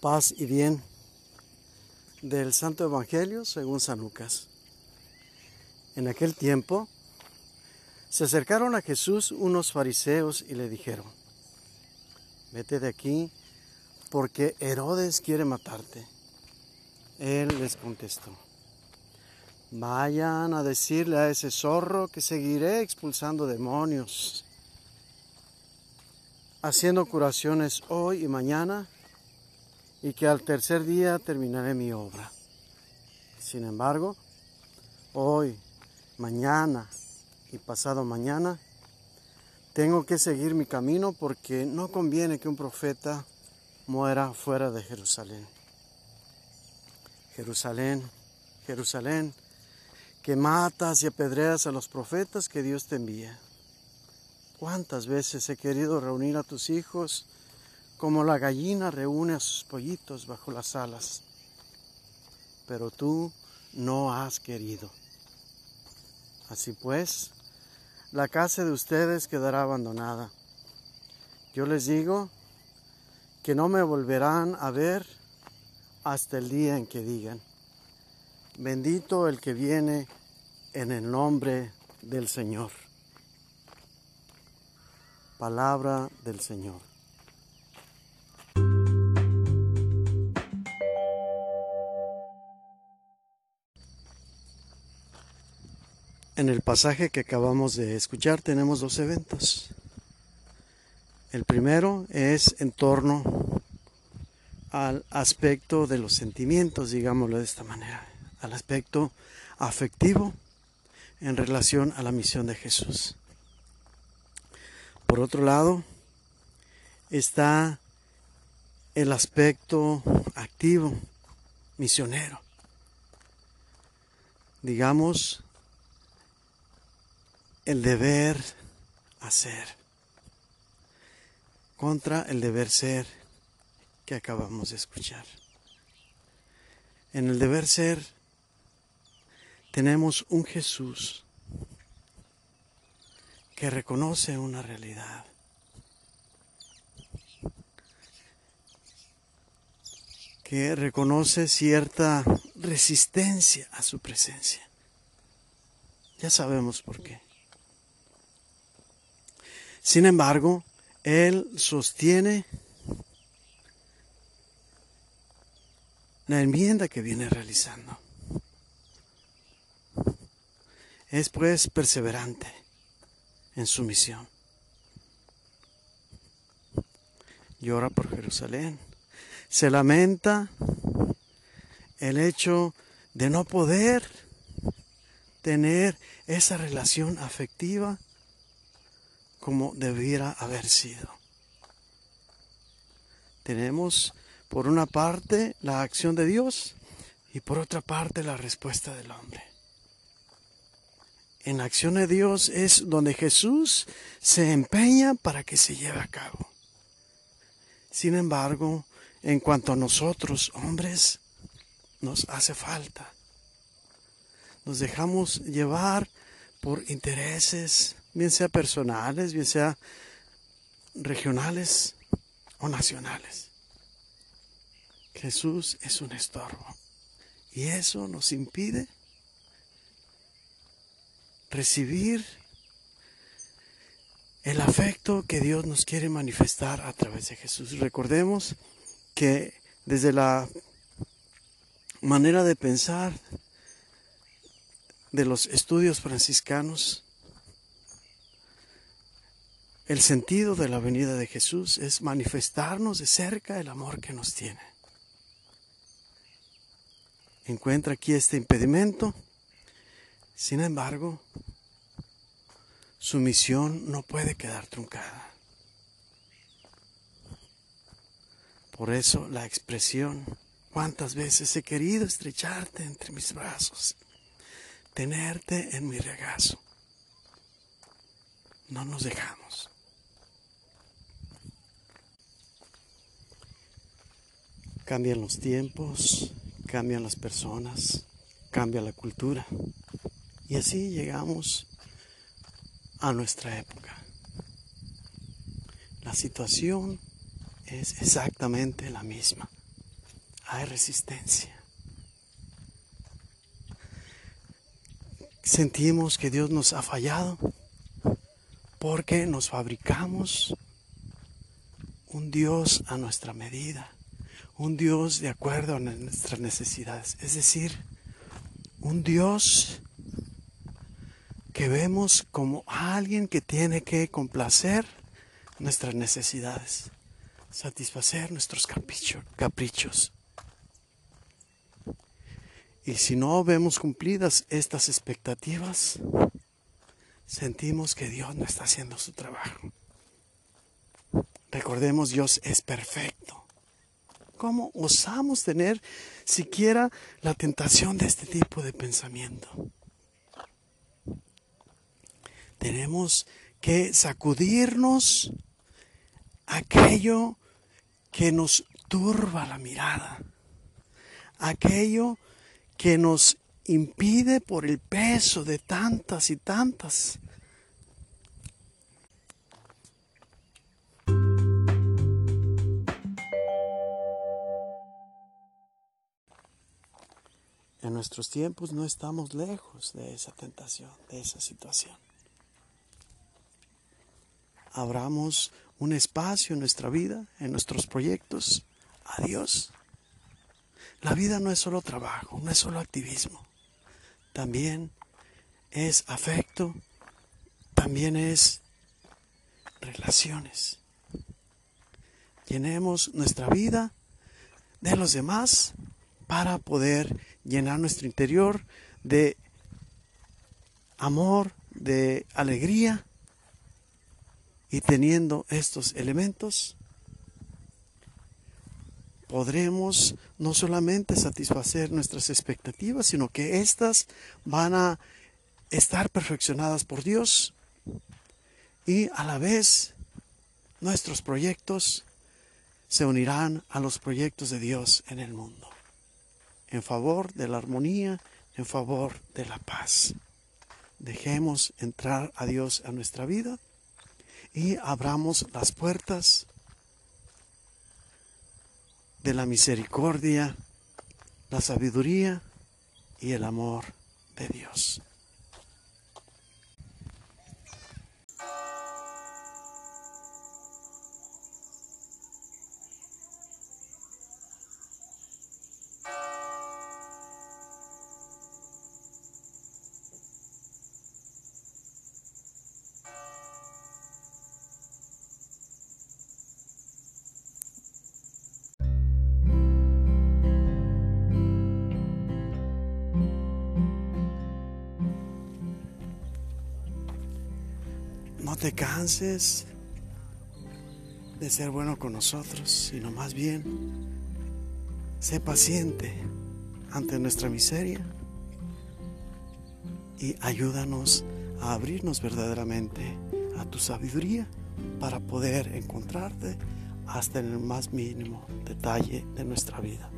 paz y bien del Santo Evangelio según San Lucas. En aquel tiempo se acercaron a Jesús unos fariseos y le dijeron, vete de aquí porque Herodes quiere matarte. Él les contestó, vayan a decirle a ese zorro que seguiré expulsando demonios, haciendo curaciones hoy y mañana y que al tercer día terminaré mi obra. Sin embargo, hoy, mañana y pasado mañana, tengo que seguir mi camino porque no conviene que un profeta muera fuera de Jerusalén. Jerusalén, Jerusalén, que matas y apedreas a los profetas que Dios te envía. ¿Cuántas veces he querido reunir a tus hijos como la gallina reúne a sus pollitos bajo las alas. Pero tú no has querido. Así pues, la casa de ustedes quedará abandonada. Yo les digo que no me volverán a ver hasta el día en que digan, bendito el que viene en el nombre del Señor. Palabra del Señor. En el pasaje que acabamos de escuchar tenemos dos eventos. El primero es en torno al aspecto de los sentimientos, digámoslo de esta manera, al aspecto afectivo en relación a la misión de Jesús. Por otro lado, está el aspecto activo, misionero. Digamos, el deber hacer contra el deber ser que acabamos de escuchar. En el deber ser tenemos un Jesús que reconoce una realidad. que reconoce cierta resistencia a su presencia. Ya sabemos por qué. Sin embargo, él sostiene la enmienda que viene realizando. Es pues perseverante en su misión. Llora por Jerusalén. Se lamenta el hecho de no poder tener esa relación afectiva como debiera haber sido. Tenemos por una parte la acción de Dios y por otra parte la respuesta del hombre. En la acción de Dios es donde Jesús se empeña para que se lleve a cabo. Sin embargo, en cuanto a nosotros, hombres, nos hace falta. Nos dejamos llevar por intereses, bien sea personales, bien sea regionales o nacionales. Jesús es un estorbo y eso nos impide recibir el afecto que Dios nos quiere manifestar a través de Jesús. Recordemos que desde la manera de pensar de los estudios franciscanos, el sentido de la venida de Jesús es manifestarnos de cerca el amor que nos tiene. Encuentra aquí este impedimento, sin embargo, su misión no puede quedar truncada. Por eso la expresión, cuántas veces he querido estrecharte entre mis brazos, tenerte en mi regazo. No nos dejamos. Cambian los tiempos, cambian las personas, cambia la cultura. Y así llegamos a nuestra época. La situación es exactamente la misma. hay resistencia. Sentimos que Dios nos ha fallado porque nos fabricamos un Dios a nuestra medida, un Dios de acuerdo a nuestras necesidades, es decir, un Dios que vemos como alguien que tiene que complacer nuestras necesidades, satisfacer nuestros caprichos. Y si no vemos cumplidas estas expectativas, sentimos que Dios no está haciendo su trabajo. Recordemos, Dios es perfecto. ¿Cómo osamos tener siquiera la tentación de este tipo de pensamiento? Tenemos que sacudirnos aquello que nos turba la mirada, aquello que nos impide por el peso de tantas y tantas En nuestros tiempos no estamos lejos de esa tentación, de esa situación. Abramos un espacio en nuestra vida, en nuestros proyectos, a Dios. La vida no es solo trabajo, no es solo activismo. También es afecto, también es relaciones. Llenemos nuestra vida de los demás para poder llenar nuestro interior de amor, de alegría. Y teniendo estos elementos, podremos no solamente satisfacer nuestras expectativas, sino que éstas van a estar perfeccionadas por Dios y a la vez nuestros proyectos se unirán a los proyectos de Dios en el mundo en favor de la armonía, en favor de la paz. Dejemos entrar a Dios a nuestra vida y abramos las puertas de la misericordia, la sabiduría y el amor de Dios. Te canses de ser bueno con nosotros, sino más bien sé paciente ante nuestra miseria y ayúdanos a abrirnos verdaderamente a tu sabiduría para poder encontrarte hasta en el más mínimo detalle de nuestra vida.